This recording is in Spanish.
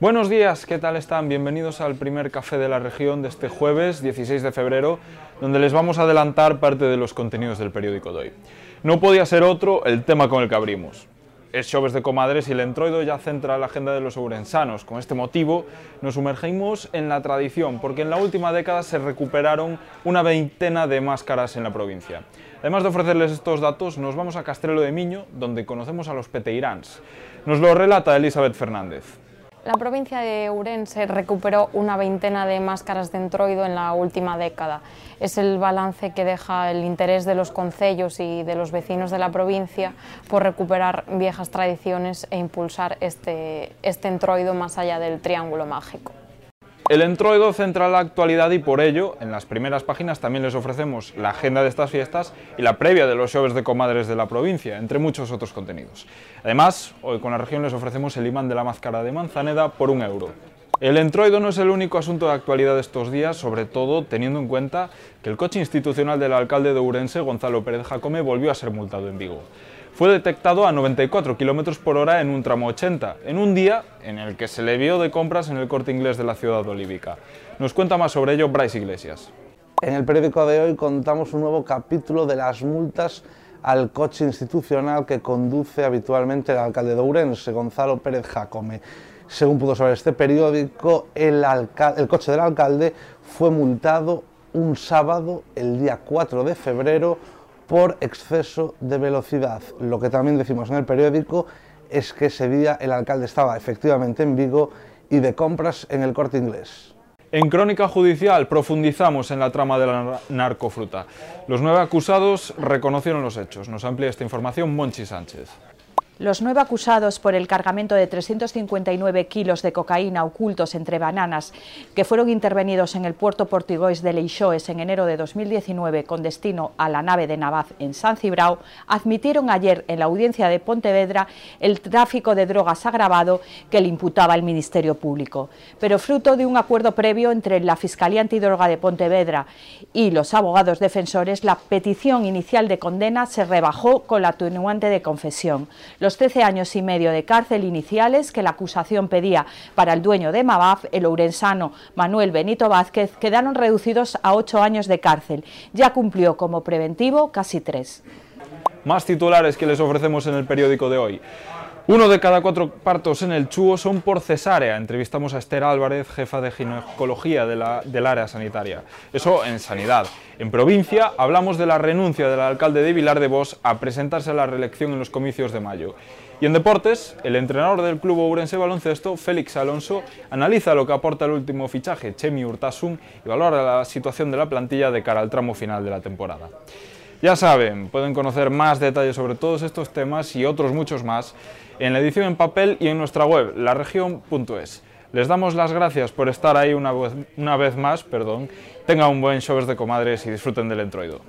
Buenos días, ¿qué tal están? Bienvenidos al primer café de la región de este jueves 16 de febrero, donde les vamos a adelantar parte de los contenidos del periódico de hoy. No podía ser otro el tema con el que abrimos. Es Xoves de Comadres y el entroido ya centra la agenda de los ourensanos. Con este motivo nos sumergimos en la tradición, porque en la última década se recuperaron una veintena de máscaras en la provincia. Además de ofrecerles estos datos, nos vamos a Castrelo de Miño, donde conocemos a los peteiráns. Nos lo relata Elizabeth Fernández. La provincia de Ourense recuperó una veintena de máscaras de entroido en la última década. Es el balance que deja el interés de los concellos y de los vecinos de la provincia por recuperar viejas tradiciones e impulsar este, este entroido más allá del triángulo mágico. El entroido centra la actualidad y por ello, en las primeras páginas también les ofrecemos la agenda de estas fiestas y la previa de los shows de comadres de la provincia, entre muchos otros contenidos. Además, hoy con la región les ofrecemos el imán de la máscara de Manzaneda por un euro. El entroido no es el único asunto de actualidad de estos días, sobre todo teniendo en cuenta que el coche institucional del alcalde de Urense, Gonzalo Pérez Jacome, volvió a ser multado en Vigo fue detectado a 94 km por hora en un tramo 80, en un día en el que se le vio de compras en el corte inglés de la ciudad olívica. Nos cuenta más sobre ello Bryce Iglesias. En el periódico de hoy contamos un nuevo capítulo de las multas al coche institucional que conduce habitualmente el alcalde de Ourense, Gonzalo Pérez Jacome. Según pudo saber este periódico, el, coche del alcalde fue multado un sábado, el día 4 de febrero, por exceso de velocidad. Lo que también decimos en el periódico es que ese día el alcalde estaba efectivamente en Vigo y de compras en el corte inglés. En Crónica Judicial profundizamos en la trama de la narcofruta. Los nueve acusados reconocieron los hechos. Nos amplía esta información Monchi Sánchez. Los nueve acusados por el cargamento de 359 kilos de cocaína ocultos entre bananas que fueron intervenidos en el puerto portugués de Leixoes en enero de 2019 con destino a la nave de Navaz en San Cibrao, admitieron ayer en la audiencia de Pontevedra el tráfico de drogas agravado que le imputaba el Ministerio Público. Pero fruto de un acuerdo previo entre la Fiscalía Antidroga de Pontevedra y los abogados defensores, la petición inicial de condena se rebajó con la atenuante de confesión 13 años y medio de cárcel iniciales que la acusación pedía para el dueño de Mabaf, el ourensano Manuel Benito Vázquez, quedaron reducidos a ocho años de cárcel. Ya cumplió como preventivo casi tres. Más titulares que les ofrecemos en el periódico de hoy. Uno de cada cuatro partos en el Chúo son por cesárea. Entrevistamos a Esther Álvarez, jefa de ginecología del área sanitaria. Eso en sanidad. En provincia hablamos de la renuncia del alcalde de Vilar de Vos a presentarse a la reelección en los comicios de mayo. Y en deportes, el entrenador del club Ourense Baloncesto, Félix Alonso, analiza lo que aporta el último fichaje, Chemi Urtasun, y valora la situación de la plantilla de cara al tramo final de la temporada. Ya saben, pueden conocer más detalles sobre todos estos temas y otros muchos más en la edición en papel y en nuestra web, laregion.es. Les damos las gracias por estar ahí una vez, una vez más, perdón. Tengan un buen show de comadres y disfruten del entroido.